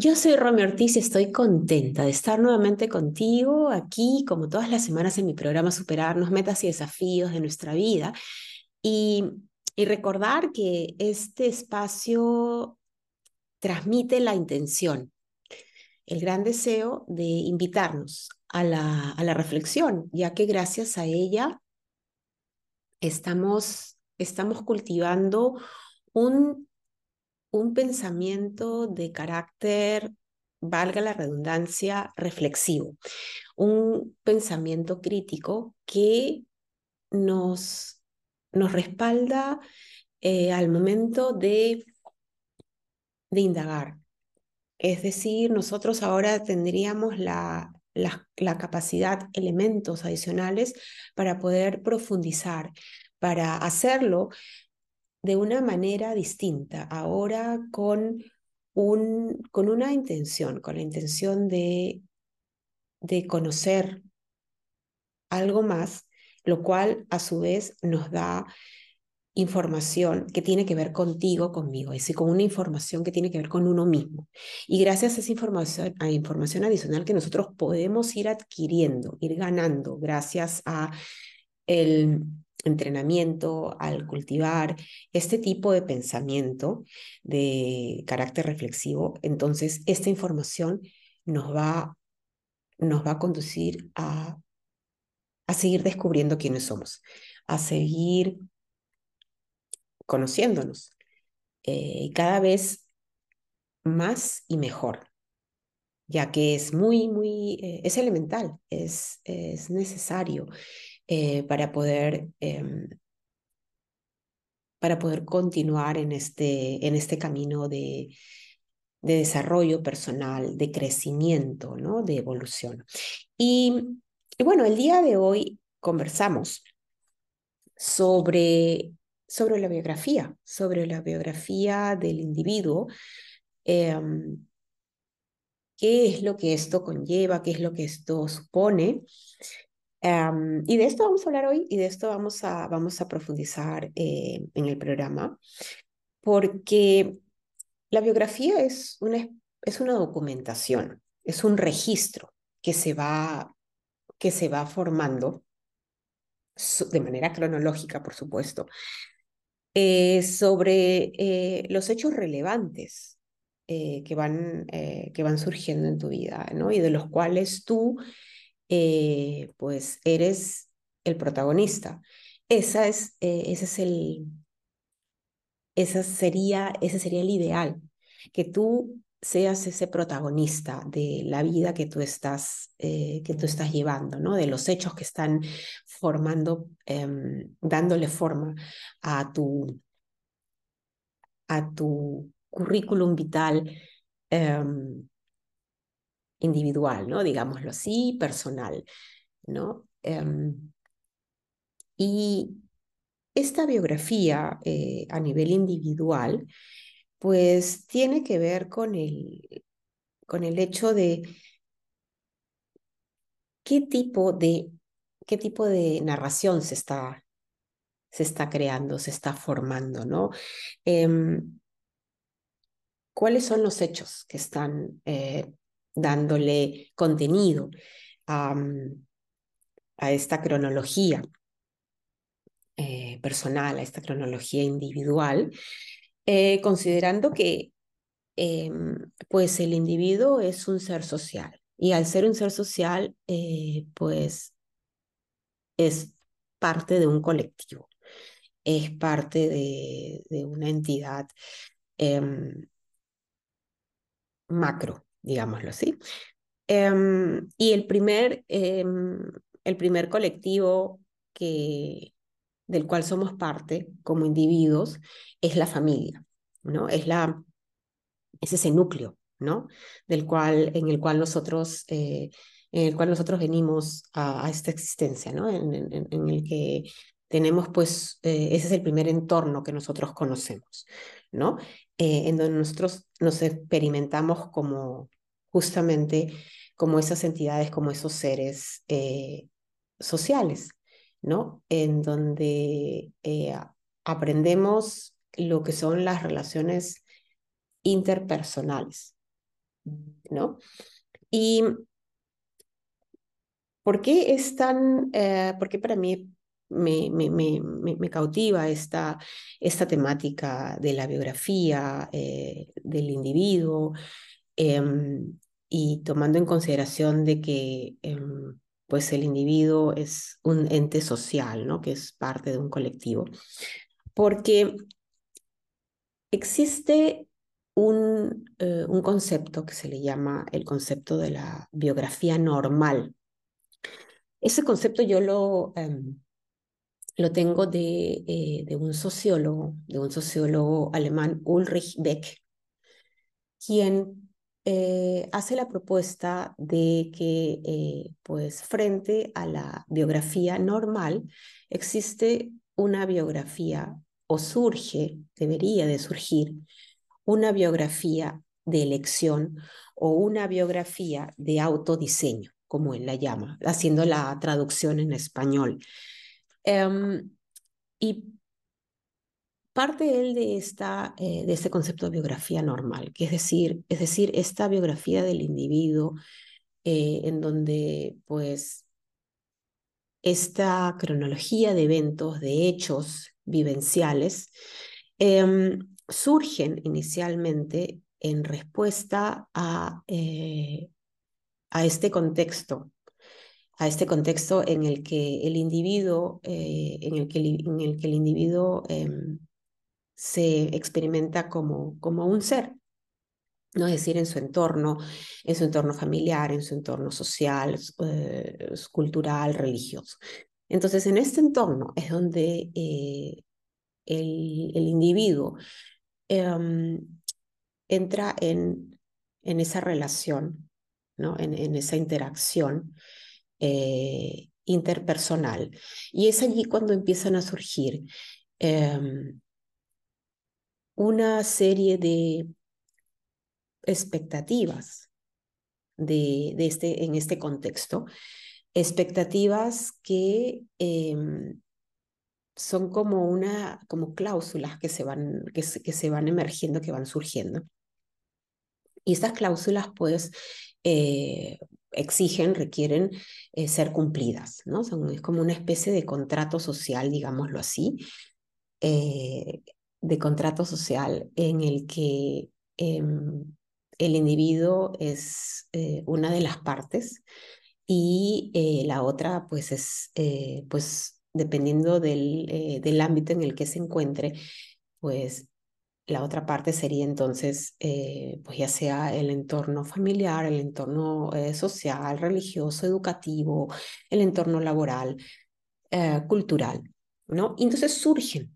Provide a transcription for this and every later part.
Yo soy Romy Ortiz y estoy contenta de estar nuevamente contigo aquí, como todas las semanas en mi programa Superarnos, Metas y Desafíos de nuestra vida. Y, recordar que este espacio transmite la intención, el gran deseo de invitarnos a la, reflexión, ya que gracias a ella estamos cultivando un un pensamiento de carácter, valga la redundancia, reflexivo, un pensamiento crítico que nos, nos respalda eh, al momento de, de indagar. Es decir, nosotros ahora tendríamos la, la, la, capacidad, elementos adicionales para poder profundizar, para hacerlo de una manera distinta, ahora con, un, con una intención, con la intención de, de conocer algo más, lo cual a su vez nos da información que tiene que ver contigo, conmigo, es decir, con una información que tiene que ver con uno mismo. Y gracias a esa información, a información adicional que nosotros podemos ir adquiriendo, ir ganando, gracias a el entrenamiento, al cultivar este tipo de pensamiento de carácter reflexivo, entonces esta información nos va, nos va a conducir a, a seguir descubriendo quiénes somos, a seguir conociéndonos eh, cada vez más y mejor, ya que es muy, muy, eh, es elemental, es, es necesario eh, para, poder, em, para poder continuar en este, en este camino de, de desarrollo personal, de crecimiento, ¿no? de evolución. Y, bueno, el día de hoy conversamos sobre, sobre la biografía, sobre la biografía del individuo. Eh, qué es lo que esto conlleva, qué es lo que esto supone, y de esto vamos a hablar hoy y de esto vamos a, vamos a profundizar eh, en el programa, porque la biografía es una, es una documentación, es un registro que se va, que se va formando de manera cronológica, por supuesto, eh, sobre eh, los hechos relevantes que, van, que van surgiendo en tu vida, ¿no? Y de los cuales tú eh, pues eres el protagonista. Esa es, eh, ese es el, esa sería, ese sería el ideal, que tú seas ese protagonista de la vida que tú estás, eh, que tú estás llevando, ¿no? de los hechos que están formando, em, dándole forma a tu, a tu currículum vital em, individual, ¿no? Digámoslo así, personal, ¿no? Em, y esta biografía eh, a nivel individual, pues tiene que ver con el, con el hecho de qué tipo de, qué tipo de narración se está, se está creando, se está formando, ¿no? Em, ¿Cuáles son los hechos que están eh, dándole contenido a, a esta cronología eh, personal, a esta cronología individual, eh, considerando que em, pues el individuo es un ser social y al ser un ser social, eh, pues es parte de un colectivo, es parte de, de una entidad em, macro, digámoslo así. Em, y el primer, em, el primer colectivo que, del cual somos parte como individuos es la familia, ¿no? Es, la, es ese núcleo, ¿no? Del cual, en el cual nosotros... Eh, en el cual nosotros venimos a, esta existencia, ¿no? En, el que tenemos, pues, eh, ese es el primer entorno que nosotros conocemos, ¿no? Eh, en donde nosotros nos experimentamos como, justamente como esas entidades, como esos seres eh, sociales, ¿no? En donde eh, aprendemos lo que son las relaciones interpersonales, ¿no? Y ¿por qué es tan, por qué para mí me, me, me, me, cautiva esta, esta temática de la biografía eh, del individuo em, y tomando en consideración de que em, pues el individuo es un ente social, ¿no? que es parte de un colectivo. Porque existe un, eh, un concepto que se le llama el concepto de la biografía normal. Ese concepto yo lo, em, lo tengo de, eh, de un sociólogo, de un sociólogo alemán, Ulrich Beck, quien eh, hace la propuesta de que, eh, pues, frente a la biografía normal, existe una biografía, o surge, debería de surgir, una biografía de elección o una biografía de autodiseño, como él la llama, haciendo la traducción en español. Em, y parte él de, esta, eh, de este concepto de biografía normal, que es decir, es decir, esta biografía del individuo eh, en donde pues esta cronología de eventos, de hechos vivenciales, em, surgen inicialmente en respuesta a, eh, a este contexto a este contexto en el que el individuo, eh, en, el que, en el que el individuo em, se experimenta como, como un ser, ¿no? es decir, en su entorno, en su entorno familiar, en su entorno social, eh, cultural, religioso. Entonces, en este entorno es donde eh, el, el, individuo em, entra en, en esa relación, ¿no? en, en esa interacción eh, interpersonal. Y es allí cuando empiezan a surgir em, una serie de expectativas de, de, este, en este contexto, expectativas que em, son como una como cláusulas que se van que que se van emergiendo que van surgiendo y estas cláusulas pues eh, exigen, requieren eh, ser cumplidas, ¿no? es como una especie de contrato social, digámoslo así, eh, de contrato social en el que em, el individuo es eh, una de las partes y la otra pues es, pues dependiendo del, del ámbito en el que se encuentre, pues la otra parte sería entonces, eh, pues ya sea el entorno familiar, el entorno eh, social, religioso, educativo, el entorno laboral, eh, cultural, ¿no? Y entonces surgen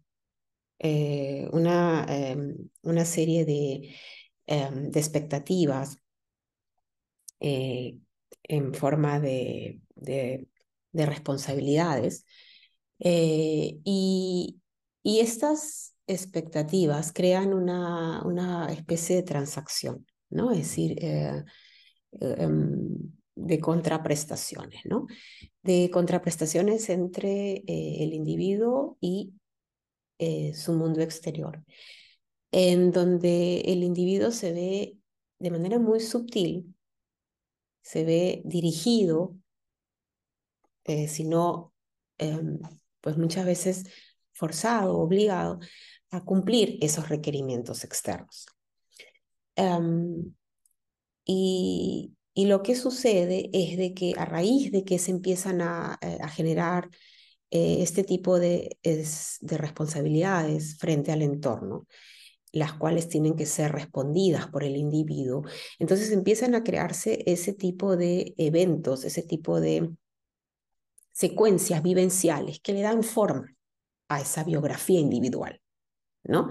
una, em, una serie de, em, de expectativas en forma de, de, de responsabilidades y, y estas expectativas crean una, una especie de transacción, ¿no? Es decir, eh, em, de contraprestaciones, ¿no? De contraprestaciones entre eh, el individuo y eh, su mundo exterior, en donde el individuo se ve de manera muy sutil, se ve dirigido, sino, em, pues muchas veces forzado, obligado a cumplir esos requerimientos externos. Em, y, lo que sucede es de que a raíz de que se empiezan a, eh, generar eh, este tipo de responsabilidades frente al entorno, las cuales tienen que ser respondidas por el individuo, entonces empiezan a crearse ese tipo de eventos, ese tipo de secuencias vivenciales que le dan forma a esa biografía individual. ¿no?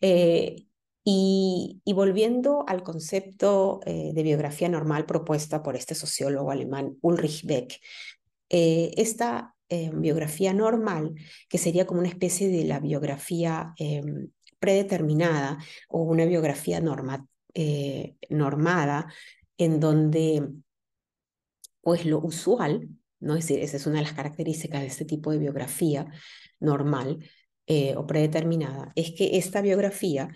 Eh, y, volviendo al concepto eh, de biografía normal propuesta por este sociólogo alemán Ulrich Beck, eh, esta biografía normal, que sería como una especie de la biografía predeterminada o una biografía norma, normada, en donde pues lo usual, ¿no? es decir, esa es una de las características de este tipo de biografía normal, eh, o predeterminada es que esta biografía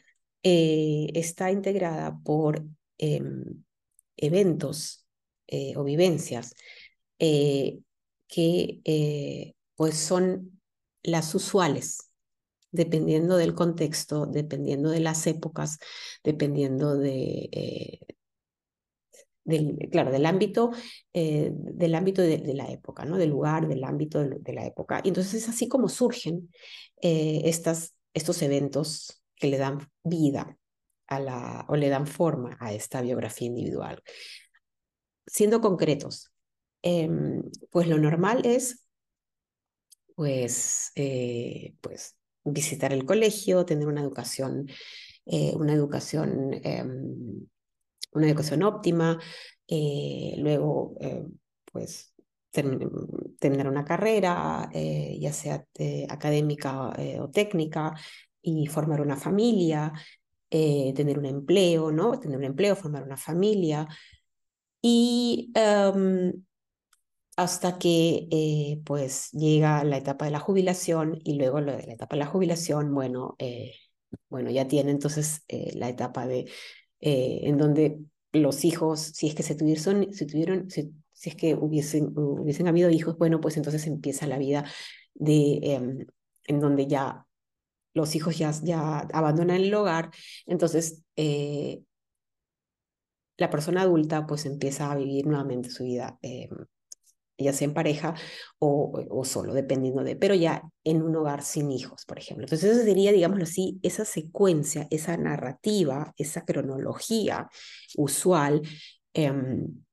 eh, está integrada por em, eventos o vivencias que pues son las usuales, dependiendo del contexto, dependiendo de las épocas, dependiendo de, del, claro, del ámbito, eh, del ámbito de, la época, ¿no? Del lugar, del ámbito de, la época. Y entonces es así como surgen eh, estas, estos eventos que le dan vida a la, o le dan forma a esta biografía individual. Siendo concretos, em, pues lo normal es, pues, eh, pues visitar el colegio, tener una educación, una educación em, una educación óptima, eh, luego, eh, pues, terminar una carrera, eh, ya sea académica o técnica, y formar una familia, tener un empleo, ¿no? Tener un empleo, formar una familia. Y em, hasta que pues llega la etapa de la jubilación y luego lo de la etapa de la jubilación, bueno, bueno ya tiene entonces la etapa de eh, en donde los hijos, si es que se tuvieron, si, tuvieron, si, es que hubiesen, hubiesen habido hijos, bueno, pues entonces empieza la vida de, em, en donde ya los hijos ya, ya abandonan el hogar, entonces eh, la persona adulta pues empieza a vivir nuevamente su vida em, ya sea en pareja o, solo, dependiendo de, pero ya en un hogar sin hijos, por ejemplo. Entonces, eso sería, digámoslo así, esa secuencia, esa narrativa, esa cronología usual em,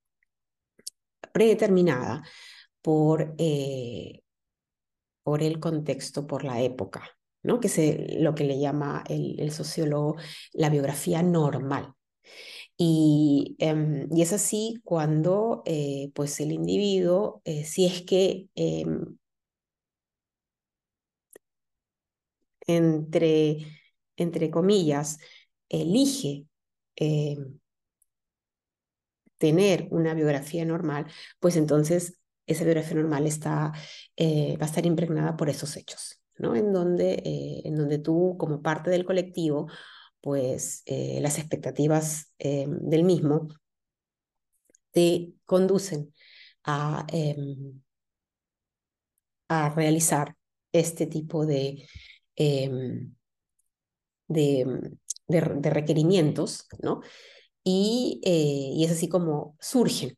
predeterminada por, eh, por el contexto, por la época, ¿no? que es lo que le llama el sociólogo la biografía normal. Y, em, y es así cuando eh, pues el individuo, eh, si es que em, entre, entre comillas, elige em, tener una biografía normal, pues entonces esa biografía normal está, eh, va a estar impregnada por esos hechos, ¿no? En donde, en donde tú, como parte del colectivo, pues eh, las expectativas eh, del mismo te conducen a, em, a realizar este tipo de, em, de, de, requerimientos, ¿no? Y, eh, y, es así como surgen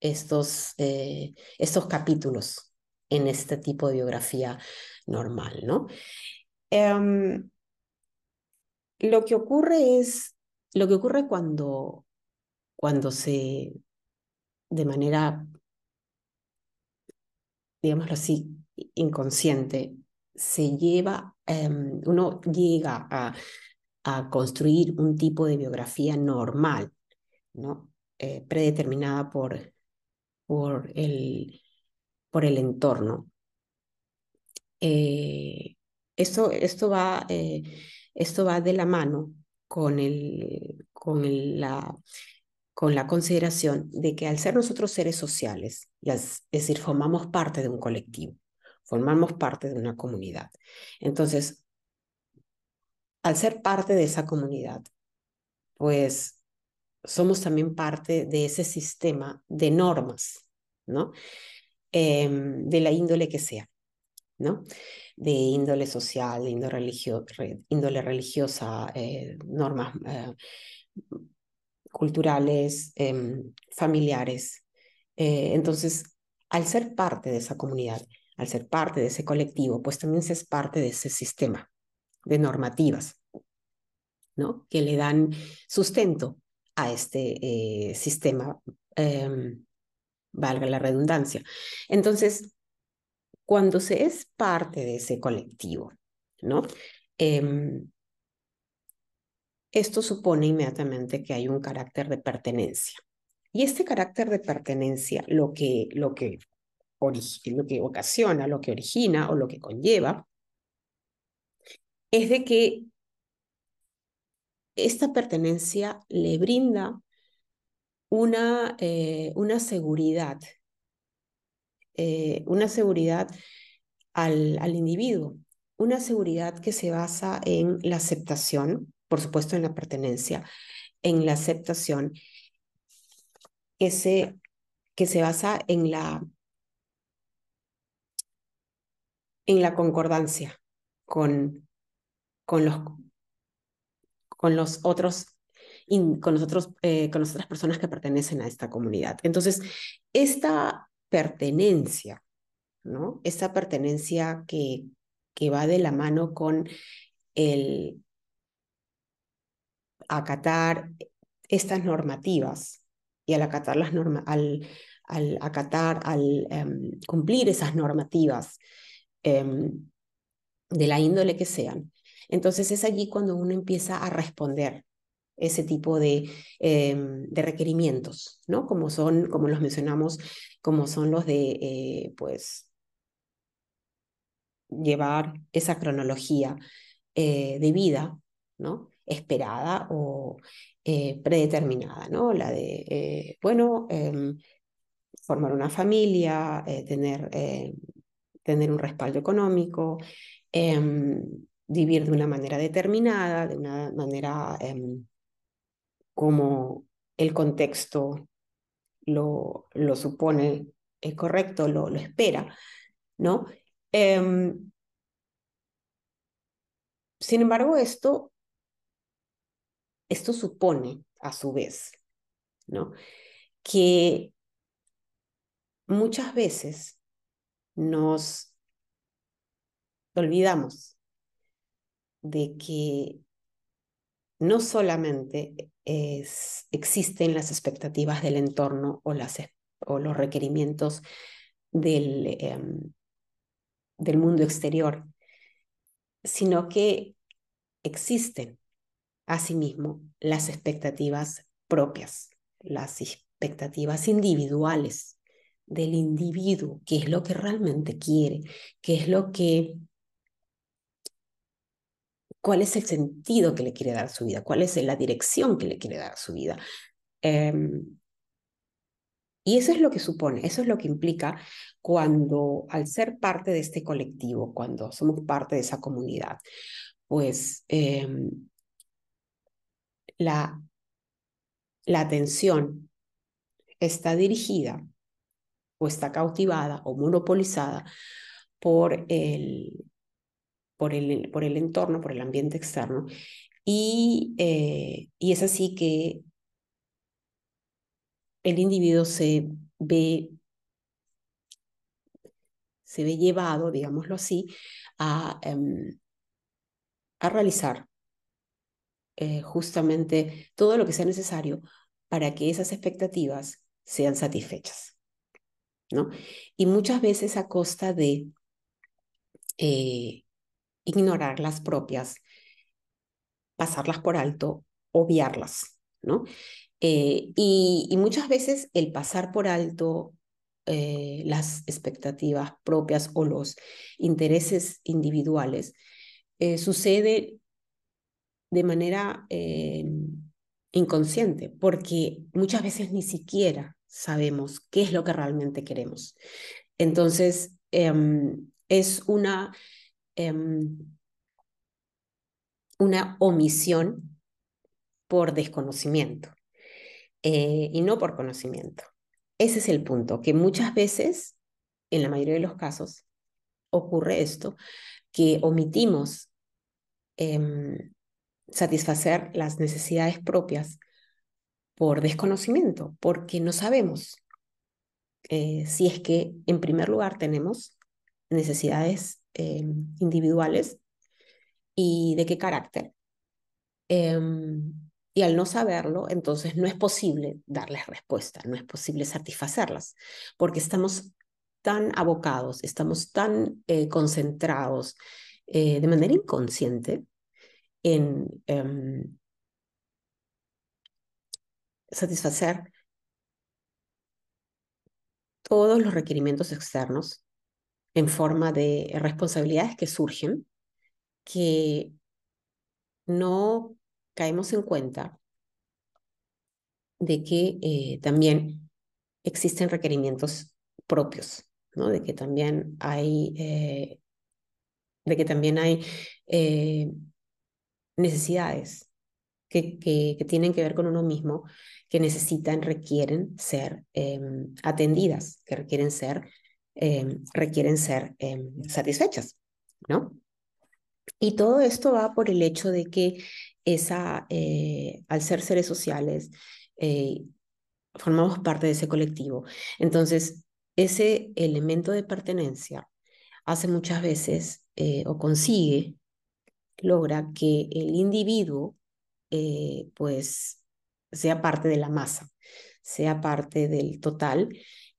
estos, estos capítulos en este tipo de biografía normal, ¿no? Em, lo que ocurre es, lo que ocurre cuando, cuando se, de manera, digámoslo así, inconsciente, se lleva, em, uno llega a, a, construir un tipo de biografía normal, ¿no? Eh, predeterminada por, por, el, por el entorno. Eh, esto, esto va... Eh, esto va de la mano con, el, con, la, con la consideración de que al ser nosotros seres sociales, es decir, formamos parte de un colectivo, formamos parte de una comunidad. Entonces, al ser parte de esa comunidad, pues somos también parte de ese sistema de normas, ¿no? Em, de la índole que sea, ¿no? de índole social, de índole, religio, índole religiosa, eh, normas eh, culturales, em, familiares. Eh, entonces, al ser parte de esa comunidad, al ser parte de ese colectivo, pues también se es parte de ese sistema de normativas, ¿no? Que le dan sustento a este sistema, em, valga la redundancia. Entonces, cuando se es parte de ese colectivo, ¿no? Em, esto supone inmediatamente que hay un carácter de pertenencia. Y este carácter de pertenencia lo que, lo que, lo que ocasiona, lo que origina o lo que conlleva, es de que esta pertenencia le brinda una, eh, una seguridad eh, una seguridad al, al individuo, una seguridad que se basa en la aceptación, por supuesto en la pertenencia, en la aceptación que se, que se basa en la, en la concordancia con, con, los, con los otros con, nosotros, eh, con las otras personas que pertenecen a esta comunidad. Entonces, esta pertenencia, ¿no? Esta pertenencia que, que va de la mano con el acatar estas normativas y al acatar las normas, al, al acatar, al em, cumplir esas normativas em, de la índole que sean. Entonces es allí cuando uno empieza a responder ese tipo de, em, de requerimientos, ¿no? Como son, como los mencionamos, como son los de, eh, pues, llevar esa cronología eh, de vida, ¿no? Esperada o eh, predeterminada, ¿no? La de, bueno, em, formar una familia, tener, tener un respaldo económico, em, vivir de una manera determinada, de una manera como el contexto lo, lo supone, es correcto, lo, lo espera, ¿no? Em, sin embargo, esto, esto supone, a su vez, ¿no? Que muchas veces nos olvidamos de que no solamente existen las expectativas del entorno o, las, o los requerimientos del, em, del mundo exterior, sino que existen asimismo las expectativas propias, las expectativas individuales del individuo, qué es lo que realmente quiere, qué es lo que cuál es el sentido que le quiere dar su vida, cuál es la dirección que le quiere dar a su vida. Em, y eso es lo que supone, eso es lo que implica cuando al ser parte de este colectivo, cuando somos parte de esa comunidad, pues em, la, la atención está dirigida o está cautivada o monopolizada por el, por el, por el entorno, por el ambiente externo. Y, eh, y es así que el individuo se ve, se ve llevado, digámoslo así, a, em, a realizar eh, justamente todo lo que sea necesario para que esas expectativas sean satisfechas. ¿no? Y muchas veces a costa de eh, ignorar las propias, pasarlas por alto, obviarlas, ¿no? Eh, y, muchas veces el pasar por alto eh, las expectativas propias o los intereses individuales eh, sucede de manera inconsciente, porque muchas veces ni siquiera sabemos qué es lo que realmente queremos. Entonces, em, es una Em, una omisión por desconocimiento eh, y no por conocimiento. Ese es el punto, que muchas veces, en la mayoría de los casos, ocurre esto, que omitimos em, satisfacer las necesidades propias por desconocimiento, porque no sabemos eh, si es que, en primer lugar, tenemos necesidades Em, individuales y de qué carácter. Em, y al no saberlo, entonces no es posible darles respuesta, no es posible satisfacerlas, porque estamos tan abocados, estamos tan eh, concentrados eh, de manera inconsciente en em, satisfacer todos los requerimientos externos en forma de responsabilidades que surgen, que no caemos en cuenta de que eh, también existen requerimientos propios, ¿no? de que también hay, eh, de que también hay eh, necesidades que, que, tienen que ver con uno mismo, que necesitan, requieren ser em, atendidas, que requieren ser, em, requieren ser em, satisfechas, ¿no? Y todo esto va por el hecho de que esa, eh, al ser seres sociales, eh, formamos parte de ese colectivo. Entonces, ese elemento de pertenencia hace muchas veces eh, o consigue, logra que el individuo pues sea parte de la masa, sea parte del total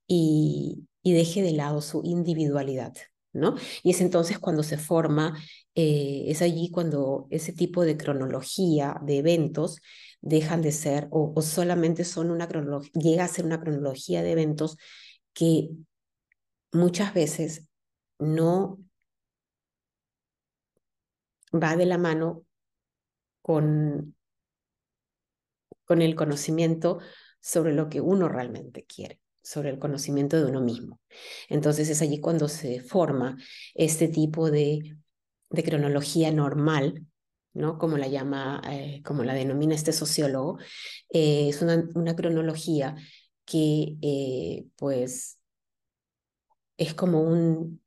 y, y deje de lado su individualidad. ¿No? Y es entonces cuando se forma, eh, es allí cuando ese tipo de cronología de eventos dejan de ser o, o solamente son una cronología, llega a ser una cronología de eventos que muchas veces no va de la mano con, con el conocimiento sobre lo que uno realmente quiere, sobre el conocimiento de uno mismo. Entonces es allí cuando se forma este tipo de, de cronología normal, ¿no? Como la llama, eh, como la denomina este sociólogo, eh, es una, una, cronología que eh, pues es como un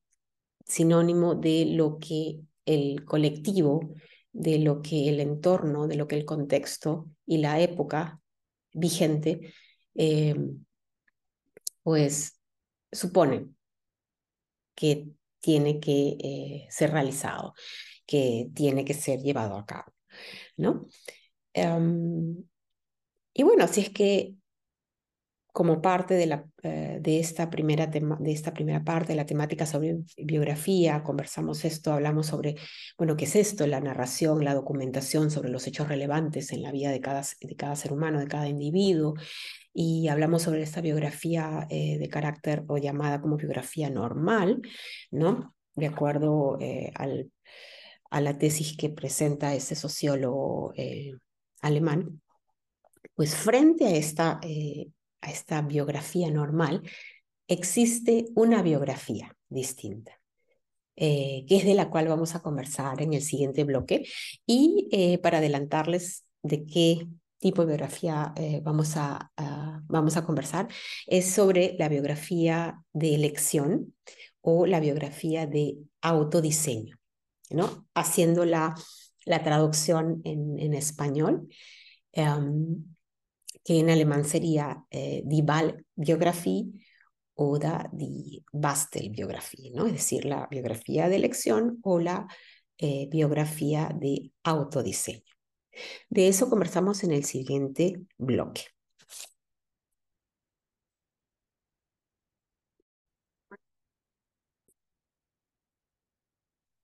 sinónimo de lo que el colectivo, de lo que el entorno, de lo que el contexto y la época vigente, pues suponen que tiene que eh, ser realizado, que tiene que ser llevado a cabo, ¿no? Um, y bueno, así es que como parte de, la, eh, de, esta primera tema, de esta primera parte de la temática sobre biografía, conversamos esto, hablamos sobre, bueno, ¿qué es esto? La narración, la documentación sobre los hechos relevantes en la vida de cada, de cada ser humano, de cada individuo, y hablamos sobre esta biografía eh, de carácter o llamada como biografía normal, ¿no? De acuerdo eh, al, a la tesis que presenta ese sociólogo alemán. Pues frente a esta a esta biografía normal, existe una biografía distinta, eh, que es de la cual vamos a conversar en el siguiente bloque. Y eh, para adelantarles de qué tipo de biografía eh, vamos, a, vamos a conversar, es sobre la biografía de elección o la biografía de autodiseño, ¿no? Haciendo la, la traducción en, en español. Em, que en alemán sería eh, Die Wahlbiografie o die Bastelbiografie, ¿no? es decir, la biografía de elección o la eh, biografía de autodiseño. De eso conversamos en el siguiente bloque.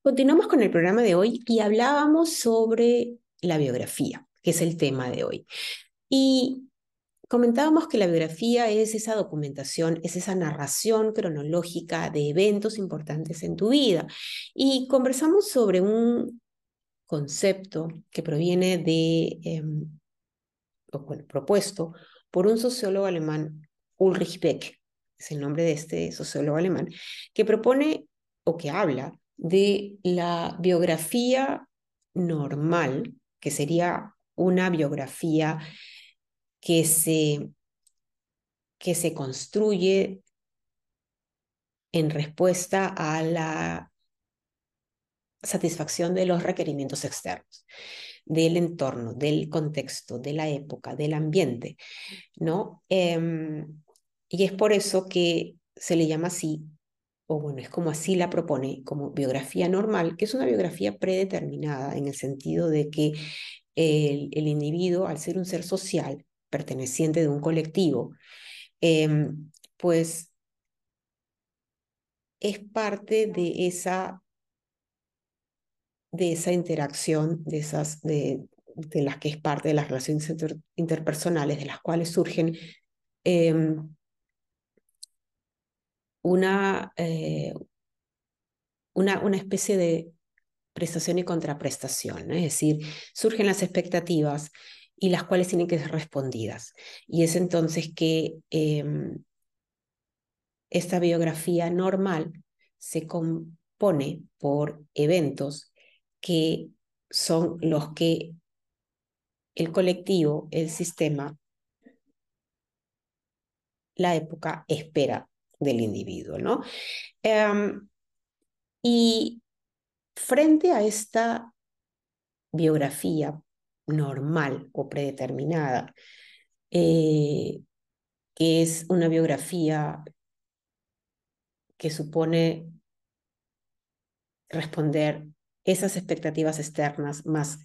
Continuamos con el programa de hoy y hablábamos sobre la biografía, que es el tema de hoy. Y comentábamos que la biografía es esa documentación, es esa narración cronológica de eventos importantes en tu vida. Y conversamos sobre un concepto que proviene de, em, bueno, propuesto por un sociólogo alemán, Ulrich Beck, es el nombre de este sociólogo alemán, que propone o que habla de la biografía normal, que sería una biografía que se, que se construye en respuesta a la satisfacción de los requerimientos externos, del entorno, del contexto, de la época, del ambiente, ¿no? Em, y es por eso que se le llama así, o bueno, es como así la propone, como biografía normal, que es una biografía predeterminada en el sentido de que el, el individuo, al ser un ser social, perteneciente de un colectivo, em, pues es parte de esa, de esa interacción, de, esas, de, de las que es parte de las relaciones interpersonales, de las cuales surgen em, una, eh, una, una especie de prestación y contraprestación, es decir, surgen las expectativas y las cuales tienen que ser respondidas. Y es entonces que em, esta biografía normal se compone por eventos que son los que el colectivo, el sistema, la época espera del individuo, ¿no? Em, y frente a esta biografía normal o predeterminada, eh, que es una biografía que supone responder esas expectativas externas más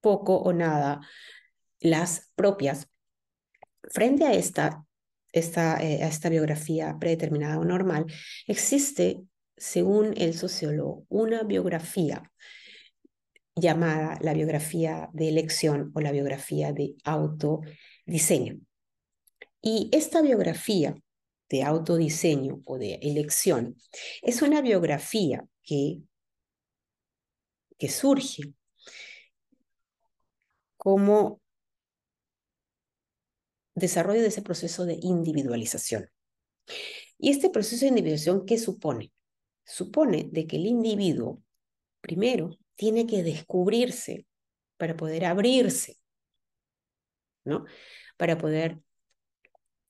poco o nada las propias. Frente a esta, esta, eh, a esta biografía predeterminada o normal, existe, según el sociólogo, una biografía llamada la biografía de elección o la biografía de autodiseño. Y esta biografía de autodiseño o de elección es una biografía que, que surge como desarrollo de ese proceso de individualización. Y este proceso de individualización, ¿qué supone? Supone de que el individuo, primero, tiene que descubrirse para poder abrirse, ¿no? Para poder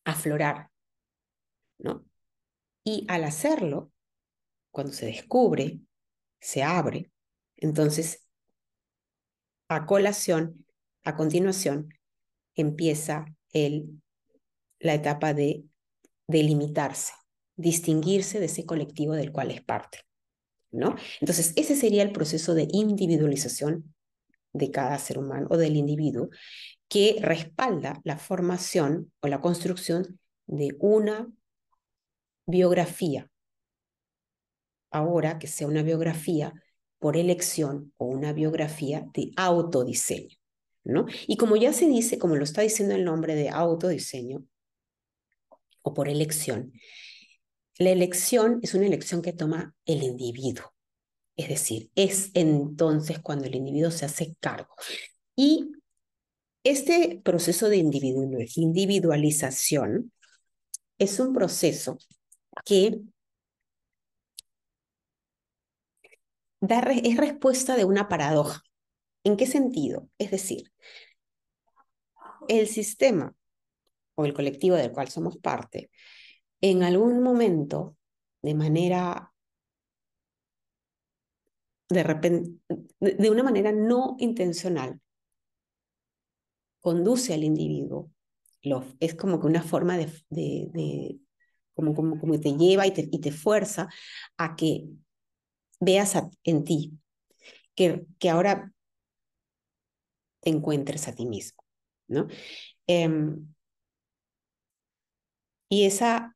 aflorar, ¿no? Y al hacerlo, cuando se descubre, se abre, entonces, a colación, a continuación, empieza el, la etapa de delimitarse, distinguirse de ese colectivo del cual es parte. ¿No? Entonces, ese sería el proceso de individualización de cada ser humano o del individuo que respalda la formación o la construcción de una biografía. Ahora que sea una biografía por elección o una biografía de autodiseño, ¿no? Y como ya se dice, como lo está diciendo el nombre de autodiseño o por elección, la elección es una elección que toma el individuo. Es decir, es entonces cuando el individuo se hace cargo. Y este proceso de individualización es un proceso que da, es respuesta de una paradoja. ¿En qué sentido? Es decir, el sistema o el colectivo del cual somos parte, en algún momento, de manera, de repente, de una manera no intencional, conduce al individuo. Es como que una forma de, de, como, como, como te lleva y te, y te fuerza a que veas en ti, que, que ahora te encuentres a ti mismo, ¿no? Em, y esa,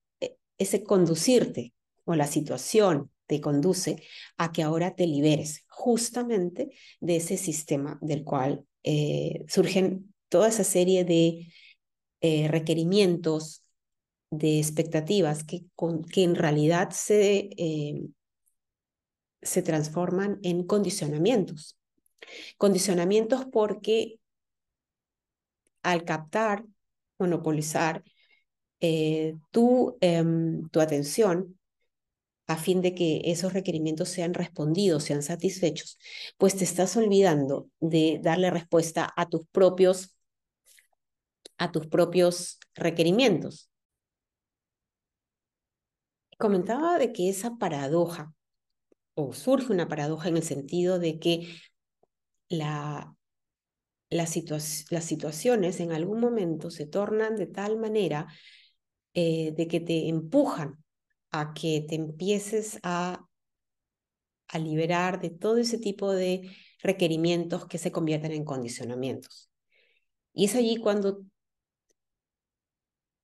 ese conducirte o la situación te conduce a que ahora te liberes justamente de ese sistema del cual eh, surgen toda esa serie de eh, requerimientos, de expectativas que, en realidad se, eh, se transforman en condicionamientos. Condicionamientos porque al captar, monopolizar eh, tu, em, tu atención a fin de que esos requerimientos sean respondidos, sean satisfechos, pues te estás olvidando de darle respuesta a tus propios a tus propios requerimientos. Comentaba de que esa paradoja, o surge una paradoja en el sentido de que la, las situaciones en algún momento se tornan de tal manera eh, de que te empujan a que te empieces a, a liberar de todo ese tipo de requerimientos que se convierten en condicionamientos. Y es allí cuando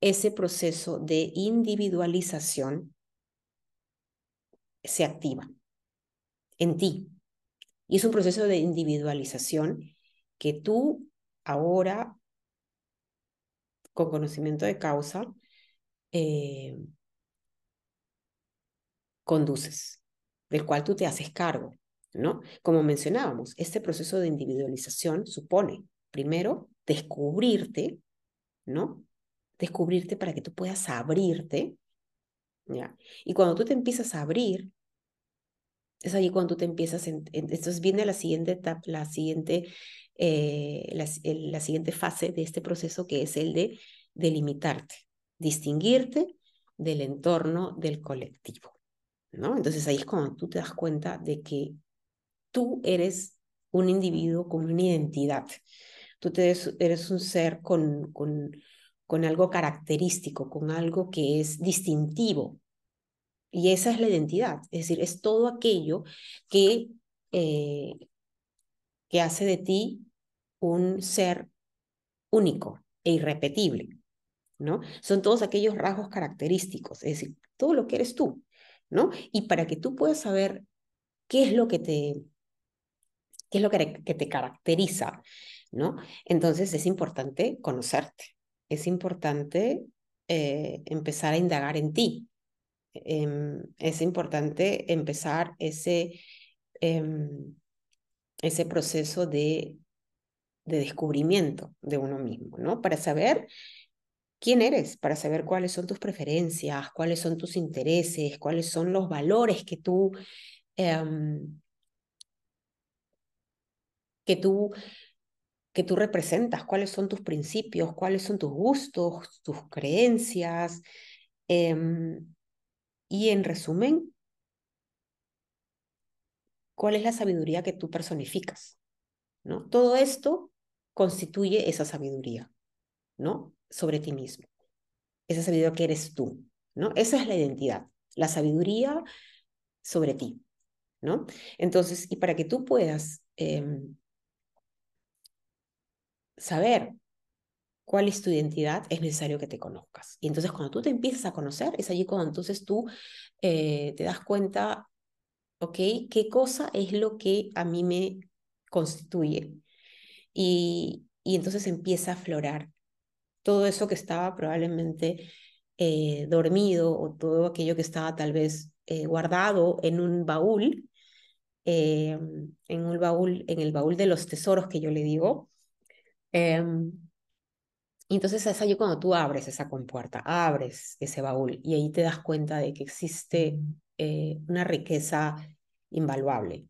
ese proceso de individualización se activa en ti. Y es un proceso de individualización que tú ahora, con conocimiento de causa, eh, conduces, del cual tú te haces cargo, ¿no? Como mencionábamos, este proceso de individualización supone, primero, descubrirte, ¿no? descubrirte para que tú puedas abrirte, ¿ya? Y cuando tú te empiezas a abrir, es ahí cuando tú te empiezas, en, entonces viene la siguiente etapa, la siguiente eh, la, la siguiente fase de este proceso, que es el de delimitarte, distinguirte del entorno del colectivo. ¿no? Entonces ahí es cuando tú te das cuenta de que tú eres un individuo con una identidad. Tú eres, un ser con, con, con algo característico, con algo que es distintivo. Y esa es la identidad, es decir, es todo aquello que, eh, que hace de ti un ser único e irrepetible, Son todos aquellos rasgos característicos, es decir, todo lo que eres tú, ¿no? Y para que tú puedas saber qué es lo que te, qué es lo que te caracteriza, ¿no? Entonces es importante conocerte, es importante eh, empezar a indagar en ti, em, es importante empezar ese, em, ese proceso de, de descubrimiento de uno mismo, ¿no? Para saber quién eres, para saber cuáles son tus preferencias, cuáles son tus intereses, cuáles son los valores que tú, em, que tú, que tú representas, cuáles son tus principios, cuáles son tus gustos, tus creencias. Em, y en resumen, cuál es la sabiduría que tú personificas. ¿no? Todo esto constituye esa sabiduría. ¿no? Sobre ti mismo. Esa sabiduría que eres tú, ¿no? Esa es la identidad, la sabiduría sobre ti, ¿no? Entonces, y para que tú puedas em, saber cuál es tu identidad, es necesario que te conozcas. Y entonces cuando tú te empiezas a conocer, es allí cuando entonces tú eh, te das cuenta, ¿ok? ¿Qué cosa es lo que a mí me constituye? Y, y entonces empieza a aflorar todo eso que estaba probablemente eh, dormido o todo aquello que estaba tal vez eh, guardado en un baúl, eh, en un baúl, en el baúl de los tesoros que yo le digo. Y entonces es ahí cuando tú abres esa compuerta, abres ese baúl y ahí te das cuenta de que existe una riqueza invaluable,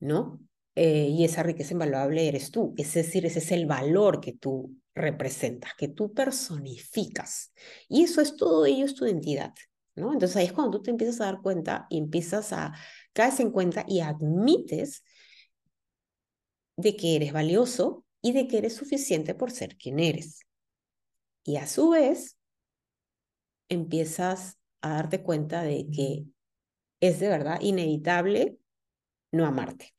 ¿no? y esa riqueza invaluable eres tú, es decir, ese es el valor que tú representas, que tú personificas. Y eso es todo ello, es tu identidad. ¿no? Entonces ahí es cuando tú te empiezas a dar cuenta y empiezas a, caes en cuenta y admites de que eres valioso y de que eres suficiente por ser quien eres. Y a su vez, empiezas a darte cuenta de que es de verdad inevitable no amarte,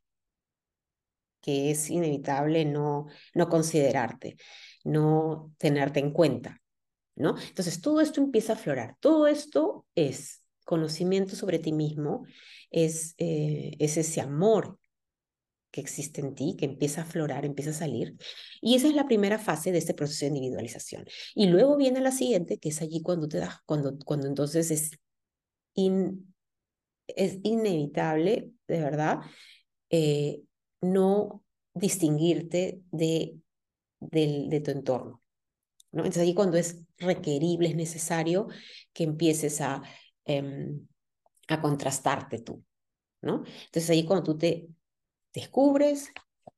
que es inevitable no, no considerarte, no tenerte en cuenta, ¿no? Entonces, todo esto empieza a aflorar. Todo esto es conocimiento sobre ti mismo, es, eh, es ese amor que existe en ti, que empieza a aflorar, empieza a salir. Y esa es la primera fase de este proceso de individualización. Y luego viene la siguiente, que es allí cuando te das, cuando, cuando entonces es, es inevitable, de verdad, eh, no distinguirte de de tu entorno. ¿no? Entonces ahí cuando es requerible, es necesario que empieces a, em, a contrastarte tú. ¿no? Entonces ahí cuando tú te descubres,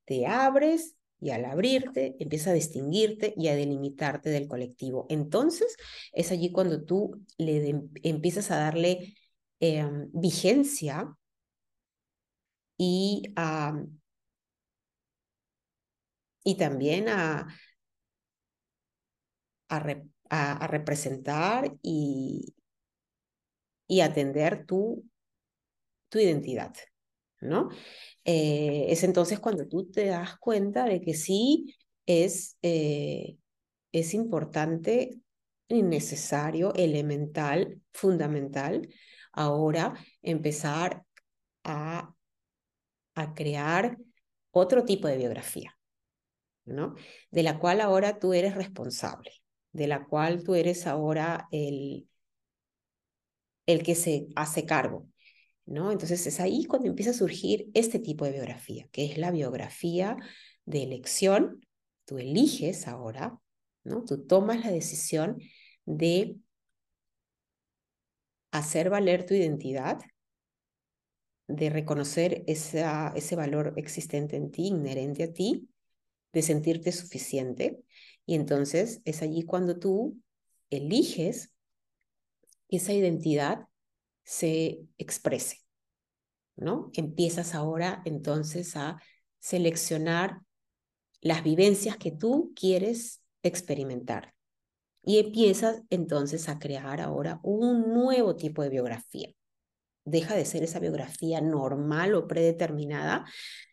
te abres y al abrirte empiezas a distinguirte y a delimitarte del colectivo. Entonces es allí cuando tú le empiezas a darle em, vigencia y a y también a, a, representar y, y atender tu, tu identidad, ¿no? Eh, es entonces cuando tú te das cuenta de que sí es, eh, es importante y necesario, elemental, fundamental, ahora empezar a, a crear otro tipo de biografía. ¿No? De la cual ahora tú eres responsable, de la cual tú eres ahora el, el que se hace cargo, ¿no? Entonces es ahí cuando empieza a surgir este tipo de biografía, que es la biografía de elección. Tú eliges ahora, ¿no? Tú tomas la decisión de hacer valer tu identidad, de reconocer esa, ese valor existente en ti, inherente a ti, de sentirte suficiente. Y entonces es allí cuando tú eliges que esa identidad se exprese, ¿no? Empiezas ahora entonces a seleccionar las vivencias que tú quieres experimentar. Y empiezas entonces a crear ahora un nuevo tipo de biografía. Deja de ser esa biografía normal o predeterminada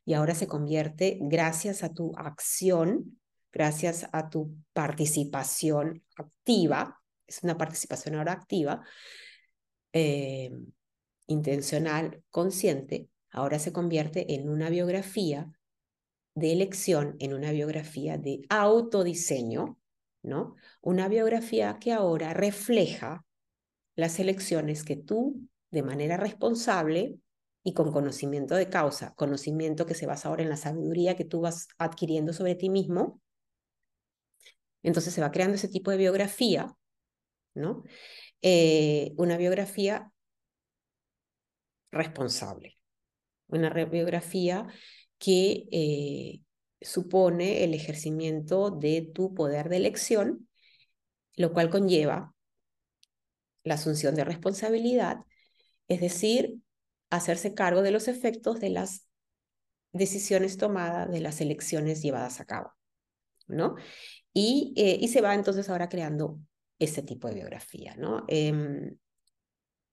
y ahora se convierte, gracias a tu acción, gracias a tu participación activa, es una participación ahora activa, eh, intencional, consciente, ahora se convierte en una biografía de elección, en una biografía de autodiseño, ¿no? Una biografía que ahora refleja las elecciones que tú, de manera responsable y con conocimiento de causa, conocimiento que se basa ahora en la sabiduría que tú vas adquiriendo sobre ti mismo, entonces se va creando ese tipo de biografía, ¿no? Eh, una biografía responsable, una biografía que eh, supone el ejercimiento de tu poder de elección, lo cual conlleva la asunción de responsabilidad, es decir, hacerse cargo de los efectos de las decisiones tomadas, de las elecciones llevadas a cabo, ¿no? Y, eh, y se va entonces ahora creando ese tipo de biografía, ¿no? Em,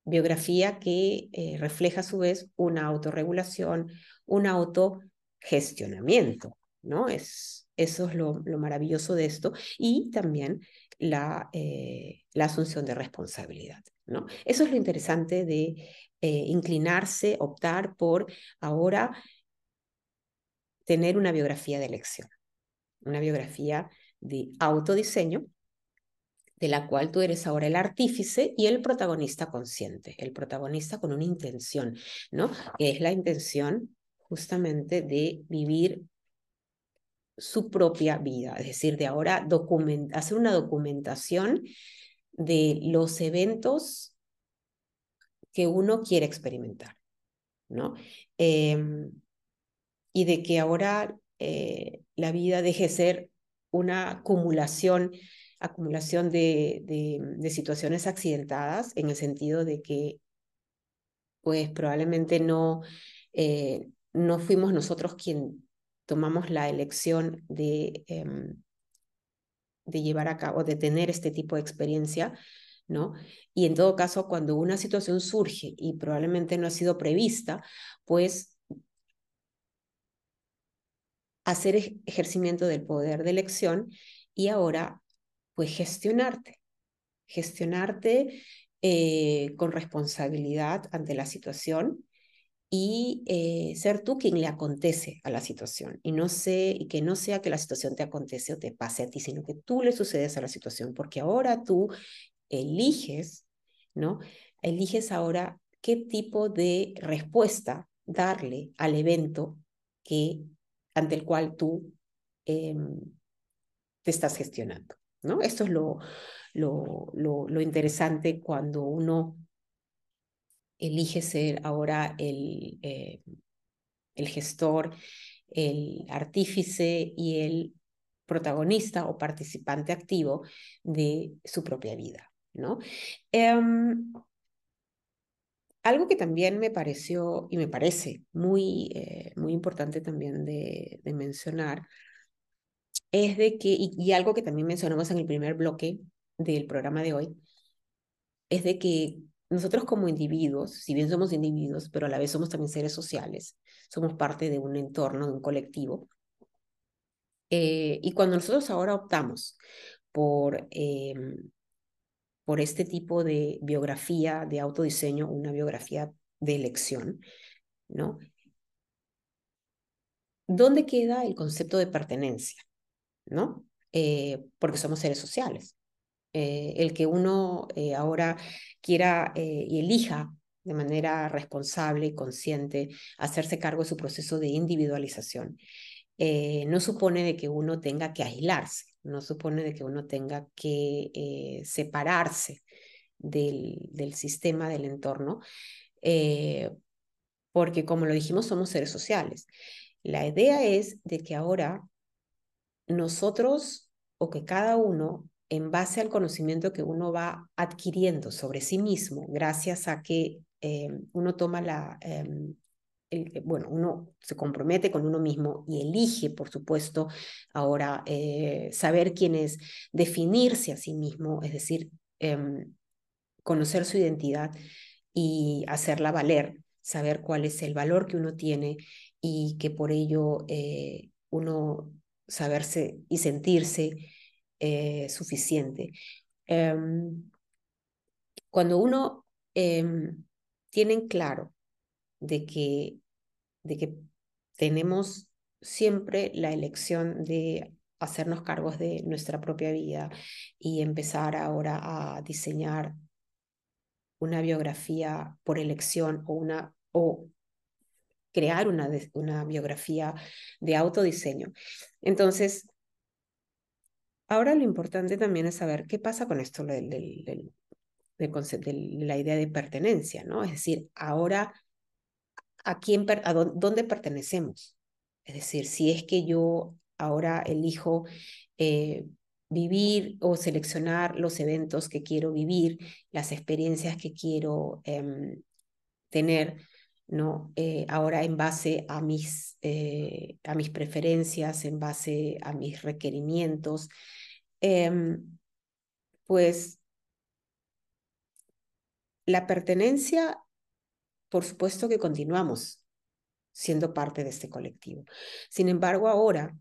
biografía que eh, refleja a su vez una autorregulación, un autogestionamiento, ¿no? Es, eso es lo, maravilloso de esto y también la, eh, la asunción de responsabilidad, ¿no? Eso es lo interesante de eh, inclinarse, optar por ahora tener una biografía de elección, una biografía de autodiseño de la cual tú eres ahora el artífice y el protagonista consciente, el protagonista con una intención, ¿no? Que es la intención justamente de vivir su propia vida, es decir, de ahora hacer una documentación de los eventos que uno quiere experimentar, ¿no? Em, y de que ahora eh, la vida deje de ser una acumulación acumulación de, de, situaciones accidentadas en el sentido de que pues probablemente no, eh, no fuimos nosotros quien tomamos la elección de, em, de llevar a cabo, de tener este tipo de experiencia, ¿no? Y en todo caso, cuando una situación surge y probablemente no ha sido prevista, pues hacer ejercimiento del poder de elección y ahora pues gestionarte, gestionarte eh, con responsabilidad ante la situación y eh, ser tú quien le acontece a la situación y no sé y que no sea que la situación te acontece o te pase a ti, sino que tú le sucedes a la situación, porque ahora tú eliges, ¿no? Eliges ahora qué tipo de respuesta darle al evento que ante el cual tú em, te estás gestionando. ¿no? Esto es lo, lo, lo, interesante cuando uno elige ser ahora el, eh, el gestor, el artífice y el protagonista o participante activo de su propia vida, ¿no? Em, algo que también me pareció y me parece muy, eh, muy importante también de, de mencionar es de que, y, algo que también mencionamos en el primer bloque del programa de hoy, es de que nosotros como individuos, si bien somos individuos, pero a la vez somos también seres sociales, somos parte de un entorno, de un colectivo. Eh, y cuando nosotros ahora optamos por, em, por este tipo de biografía de autodiseño, una biografía de elección, ¿no? ¿Dónde queda el concepto de pertenencia? ¿no? Eh, porque somos seres sociales. Eh, el que uno eh, ahora quiera y elija de manera responsable y consciente hacerse cargo de su proceso de individualización, no supone de que uno tenga que aislarse, no supone de que uno tenga que separarse del, del, sistema, del entorno, porque como lo dijimos, somos seres sociales. La idea es de que ahora nosotros o que cada uno, en base al conocimiento que uno va adquiriendo sobre sí mismo, gracias a que eh, uno toma la, em, el, bueno, uno se compromete con uno mismo y elige, por supuesto, ahora eh, saber quién es, definirse a sí mismo, es decir, em, conocer su identidad y hacerla valer, saber cuál es el valor que uno tiene y que por ello eh, uno saberse y sentirse eh, suficiente. Em, cuando uno em, tiene claro de que, de que tenemos siempre la elección de hacernos cargos de nuestra propia vida y empezar ahora a diseñar una biografía por elección o, una, o crear una, una biografía de autodiseño. Entonces, ahora lo importante también es saber qué pasa con esto del, concepto, de la idea de pertenencia, ¿no? Es decir, ahora, ¿a quién, a dónde pertenecemos? Es decir, si es que yo ahora elijo eh, vivir o seleccionar los eventos que quiero vivir, las experiencias que quiero em, tener, ¿no? Eh, ahora en base a mis, eh, a mis preferencias, en base a mis requerimientos, em, pues la pertenencia, por supuesto que continuamos siendo parte de este colectivo. Sin embargo, ahora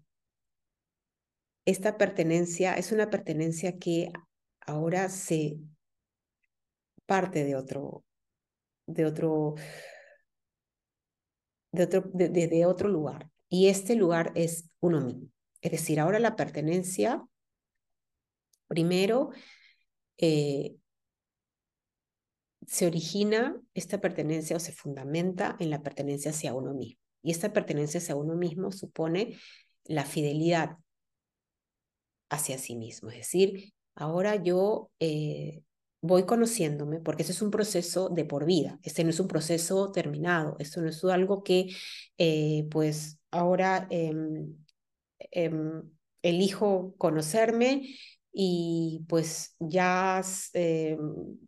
esta pertenencia es una pertenencia que ahora se parte de otro, de otro, de otro, de, otro lugar. Y este lugar es uno mismo. Es decir, ahora la pertenencia, primero, eh, se origina esta pertenencia o se fundamenta en la pertenencia hacia uno mismo. Y esta pertenencia hacia uno mismo supone la fidelidad hacia sí mismo. Es decir, ahora yo eh, voy conociéndome, porque ese es un proceso de por vida, este no es un proceso terminado, esto no es algo que eh, pues ahora em, em, elijo conocerme y pues ya em,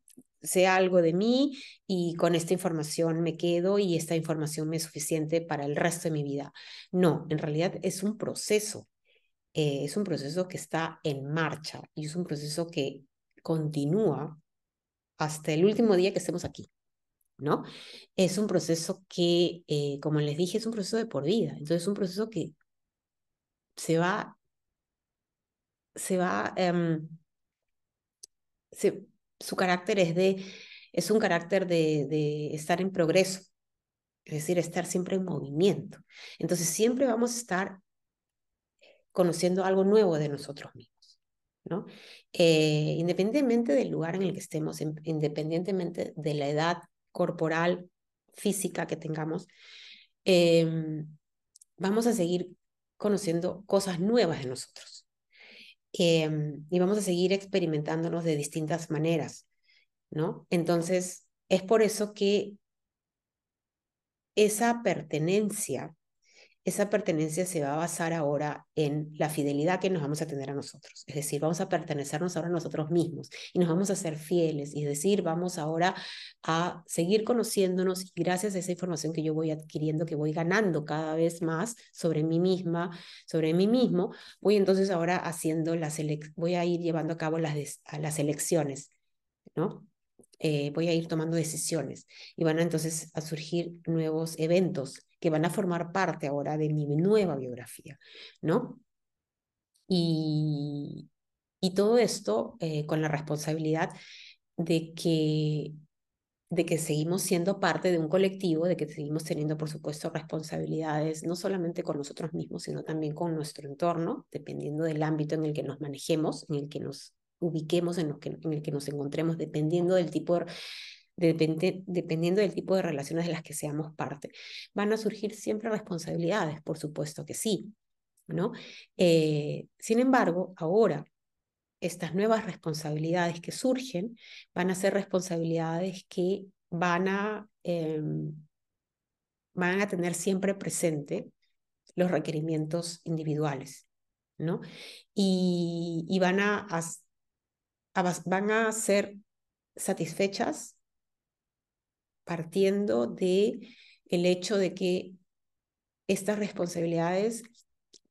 sé algo de mí y con esta información me quedo y esta información me es suficiente para el resto de mi vida. No, en realidad es un proceso eh, es un proceso que está en marcha y es un proceso que continúa hasta el último día que estemos aquí, ¿no? Es un proceso que, eh, como les dije, es un proceso de por vida. Entonces, es un proceso que se va, se va, em, su carácter es de, es un carácter de, de estar en progreso, es decir, estar siempre en movimiento. Entonces, siempre vamos a estar conociendo algo nuevo de nosotros mismos, Eh, independientemente del lugar en el que estemos, independientemente de la edad corporal, física que tengamos, em, vamos a seguir conociendo cosas nuevas de nosotros. Em, y vamos a seguir experimentándonos de distintas maneras, ¿no? Entonces, es por eso que esa pertenencia esa pertenencia se va a basar ahora en la fidelidad que nos vamos a tener a nosotros. Es decir, vamos a pertenecernos ahora a nosotros mismos y nos vamos a ser fieles. Es decir, vamos ahora a seguir conociéndonos y gracias a esa información que yo voy adquiriendo, que voy ganando cada vez más sobre mí misma, sobre mí mismo, voy entonces ahora haciendo las voy a ir llevando a cabo las, las elecciones, ¿no? Eh, voy a ir tomando decisiones y van a, entonces a surgir nuevos eventos que van a formar parte ahora de mi nueva biografía, ¿no? Y, y todo esto eh, con la responsabilidad de que, de que seguimos siendo parte de un colectivo, de que seguimos teniendo, por supuesto, responsabilidades, no solamente con nosotros mismos, sino también con nuestro entorno, dependiendo del ámbito en el que nos manejemos, en el que nos ubiquemos, en, que, en el que nos encontremos, dependiendo del tipo de Depende, dependiendo del tipo de relaciones de las que seamos parte. Van a surgir siempre responsabilidades, por supuesto que sí, ¿no? Eh, sin embargo, ahora estas nuevas responsabilidades que surgen van a ser responsabilidades que van a, em, van a tener siempre presente los requerimientos individuales. ¿no? Y, van, a, van a ser satisfechas partiendo de el hecho de que estas responsabilidades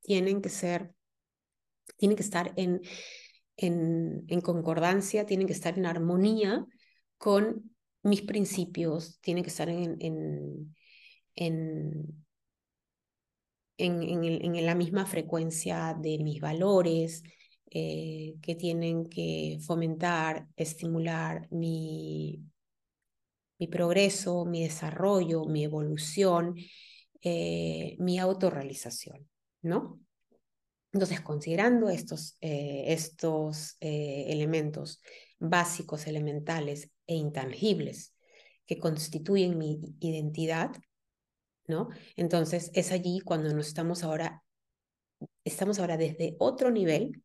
tienen que ser, tienen que estar en, en, concordancia, tienen que estar en armonía con mis principios, tienen que estar en, en, en, en la misma frecuencia de mis valores, eh, que tienen que fomentar, estimular mi, mi progreso, mi desarrollo, mi evolución, eh, mi autorrealización, ¿no? Entonces, considerando estos, eh, estos elementos básicos, elementales e intangibles que constituyen mi identidad, ¿no? Entonces, es allí cuando nos estamos ahora, estamos ahora desde otro nivel,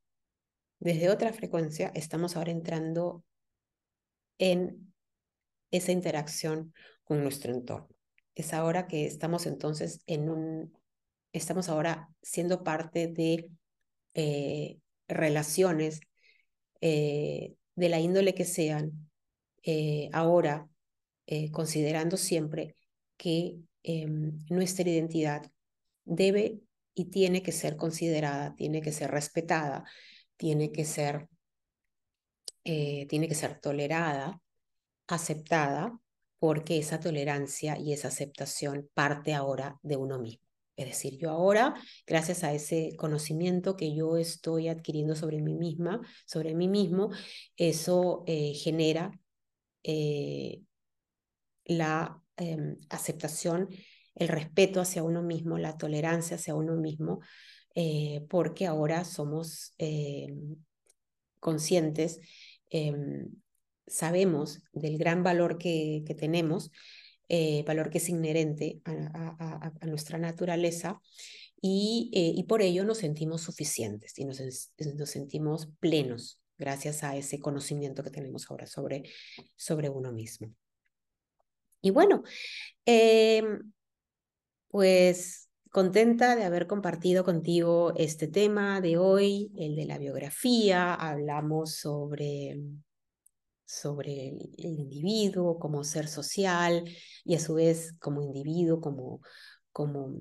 desde otra frecuencia, estamos ahora entrando en esa interacción con nuestro entorno. Es ahora que estamos entonces en un, estamos ahora siendo parte de eh, relaciones eh, de la índole que sean, eh, ahora considerando siempre que em, nuestra identidad debe y tiene que ser considerada, tiene que ser respetada, tiene que ser, tiene que ser tolerada aceptada porque esa tolerancia y esa aceptación parte ahora de uno mismo. Es decir, yo ahora, gracias a ese conocimiento que yo estoy adquiriendo sobre mí misma, sobre mí mismo, eso eh, genera eh, la em, aceptación, el respeto hacia uno mismo, la tolerancia hacia uno mismo, eh, porque ahora somos em, conscientes em, sabemos del gran valor que, que tenemos, eh, valor que es inherente a, nuestra naturaleza, y, eh, y, por ello nos sentimos suficientes y nos, nos, sentimos plenos gracias a ese conocimiento que tenemos ahora sobre, sobre uno mismo. Y bueno, em, pues contenta de haber compartido contigo este tema de hoy, el de la biografía. Hablamos sobre sobre el, individuo como ser social y a su vez como individuo, como, como,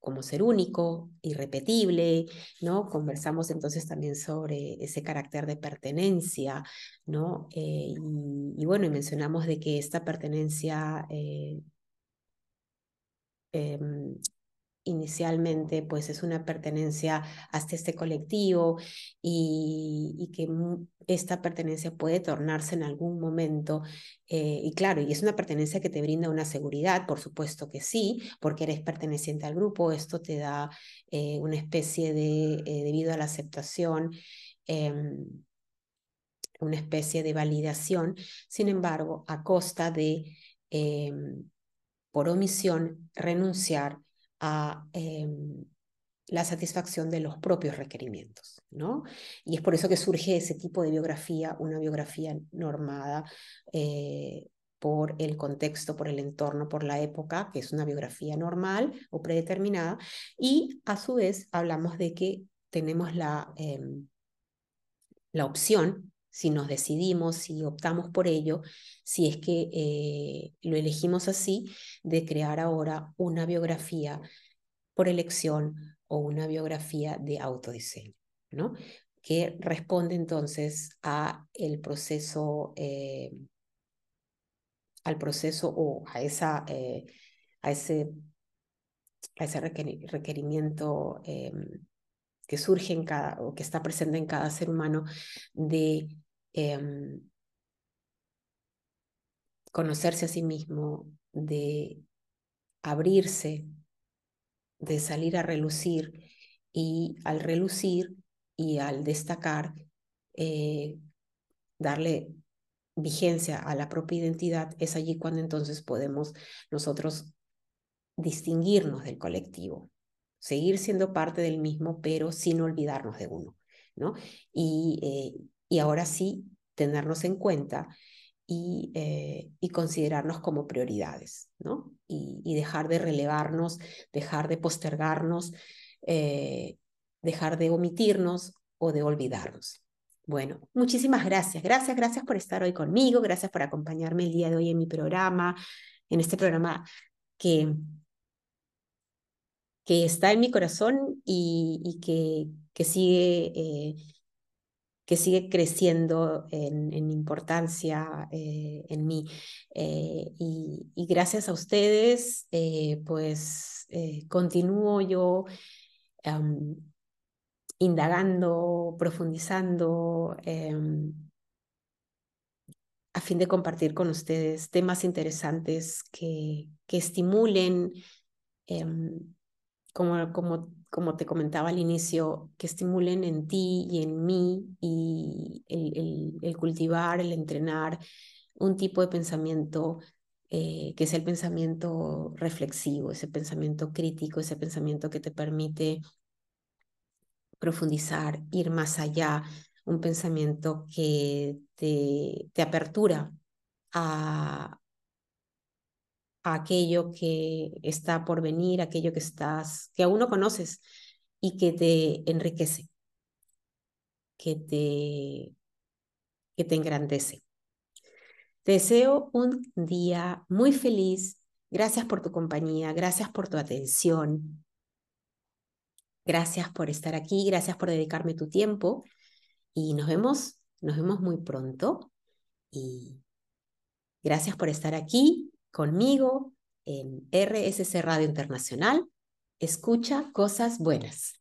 como ser único, irrepetible, ¿no? Conversamos entonces también sobre ese carácter de pertenencia, ¿no? Eh, y, bueno, mencionamos de que esta pertenencia eh, em, inicialmente pues es una pertenencia hasta este colectivo y, que esta pertenencia puede tornarse en algún momento eh, y claro, y es una pertenencia que te brinda una seguridad, por supuesto que sí, porque eres perteneciente al grupo, esto te da eh, una especie de, eh, debido a la aceptación, em, una especie de validación, sin embargo, a costa de, em, por omisión, renunciar a em, la satisfacción de los propios requerimientos, ¿no? Y es por eso que surge ese tipo de biografía, una biografía normada eh, por el contexto, por el entorno, por la época, que es una biografía normal o predeterminada, y a su vez hablamos de que tenemos la, em, la opción si nos decidimos, si optamos por ello, si es que eh, lo elegimos así, de crear ahora una biografía por elección o una biografía de autodiseño, ¿no? que responde entonces a el proceso, eh, al proceso o a, esa, eh, a, ese, a ese requerimiento em, que surge en cada, o que está presente en cada ser humano de em, conocerse a sí mismo, de abrirse, de salir a relucir y al relucir y al destacar, eh, darle vigencia a la propia identidad, es allí cuando entonces podemos nosotros distinguirnos del colectivo, seguir siendo parte del mismo, pero sin olvidarnos de uno, ¿no? Y, eh, y ahora sí, tenernos en cuenta y, eh, y considerarnos como prioridades, ¿no? Y, y, dejar de relevarnos, dejar de postergarnos, eh, dejar de omitirnos o de olvidarnos. Bueno, muchísimas gracias. Gracias, gracias por estar hoy conmigo. Gracias por acompañarme el día de hoy en mi programa, en este programa que, que está en mi corazón y, que, que, sigue, eh, que sigue creciendo en, en importancia eh, en mí. Eh, y, y, gracias a ustedes, pues continúo yo indagando, profundizando, em, a fin de compartir con ustedes temas interesantes que, que estimulen, em, como, como, como te comentaba al inicio, que estimulen en ti y en mí y el, el, cultivar, el entrenar un tipo de pensamiento eh, que es el pensamiento reflexivo, ese pensamiento crítico, ese pensamiento que te permite profundizar, ir más allá, un pensamiento que te, te apertura a, aquello que está por venir, aquello que estás, que aún no conoces y que te enriquece, que te, que te engrandece. Te deseo un día muy feliz. Gracias por tu compañía, gracias por tu atención. Gracias por estar aquí, gracias por dedicarme tu tiempo y nos vemos, nos vemos muy pronto y gracias por estar aquí conmigo en RSC Radio Internacional. Escucha cosas buenas.